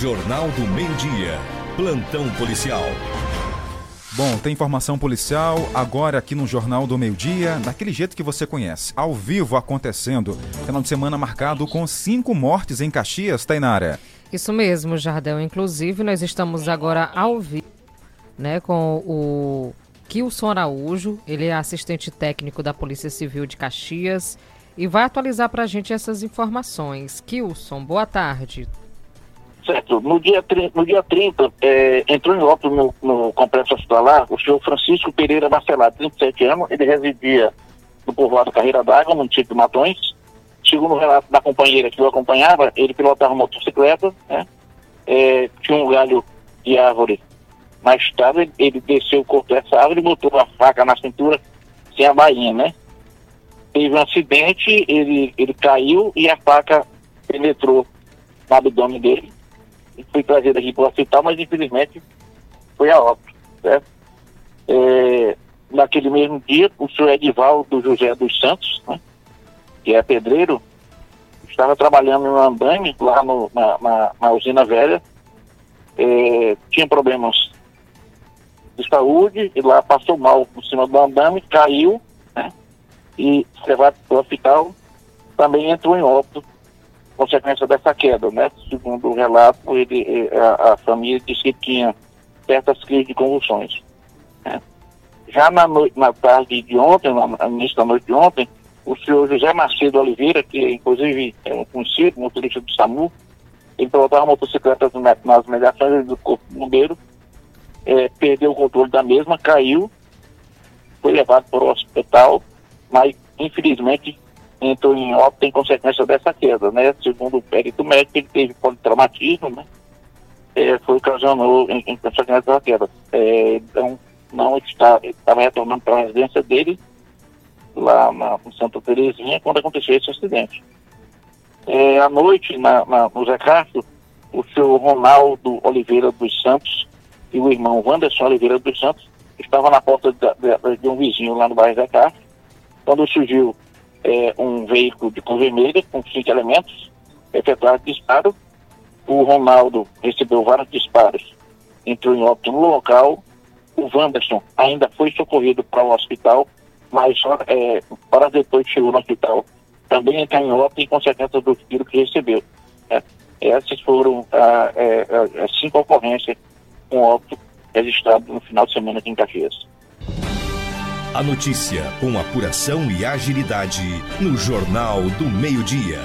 Jornal do Meio-Dia. Plantão policial. Bom, tem informação policial agora aqui no Jornal do Meio-Dia, daquele jeito que você conhece, ao vivo acontecendo. Final de semana marcado com cinco mortes em Caxias, Tainara. Isso mesmo, Jardel. Inclusive, nós estamos agora ao vivo né, com o Kilson Araújo, ele é assistente técnico da Polícia Civil de Caxias e vai atualizar para a gente essas informações. Kilson, boa tarde. Certo. No dia, no dia 30, é, entrou em óbito no, no complexo hospitalar o senhor Francisco Pereira Marcelar, 37 anos. Ele residia no povoado Carreira d'Água, no município de Matões. Segundo o relato da companheira que o acompanhava, ele pilotava motocicleta, né? É, tinha um galho de árvore. Mais tarde, ele desceu o corpo dessa árvore e botou a faca na cintura sem a bainha, né? Teve um acidente, ele, ele caiu e a faca penetrou no abdômen dele foi trazido aqui para o hospital, mas infelizmente foi a óbito? É, naquele mesmo dia, o senhor Edivaldo José dos Santos, né, que é pedreiro, estava trabalhando no andame lá no, na, na, na, usina velha, é, tinha problemas de saúde e lá passou mal por cima do andame, caiu, né, e levado para o hospital, também entrou em óbito consequência dessa queda, né? Segundo o relato, ele, eh, a, a família disse que tinha certas crises de convulsões. Né? Já na, noite, na tarde de ontem, no início da noite de ontem, o senhor José Macedo Oliveira, que inclusive é um conhecido, motorista do SAMU, ele pilotava motocicletas nas mediações do Corpo Bombeiro, é, perdeu o controle da mesma, caiu, foi levado para o hospital, mas infelizmente entrou em óbito em consequência dessa queda, né? Segundo o perito médico, ele teve politraumatismo, né? É, foi ocasionou em, em consequência dessa queda. É, então, não está, estava retornando para a residência dele, lá na, em Santa Terezinha, quando aconteceu esse acidente. É, à noite, na, na, no Zé Castro, o senhor Ronaldo Oliveira dos Santos e o irmão Wanderson Oliveira dos Santos estavam na porta de, um vizinho lá no bairro Zé Castro, quando surgiu é, um veículo de cor vermelha com cinco elementos, efetuaram disparo. O Ronaldo recebeu vários disparos, entrou em óbito no local. O Wanderson ainda foi socorrido para o hospital, mas é, horas depois chegou no hospital. Também entrou em óbito em consequência do tiro que recebeu. É, essas foram é, as cinco ocorrências com óbito registrado no final de semana aqui em Caxias. A notícia com apuração e agilidade no Jornal do Meio-Dia.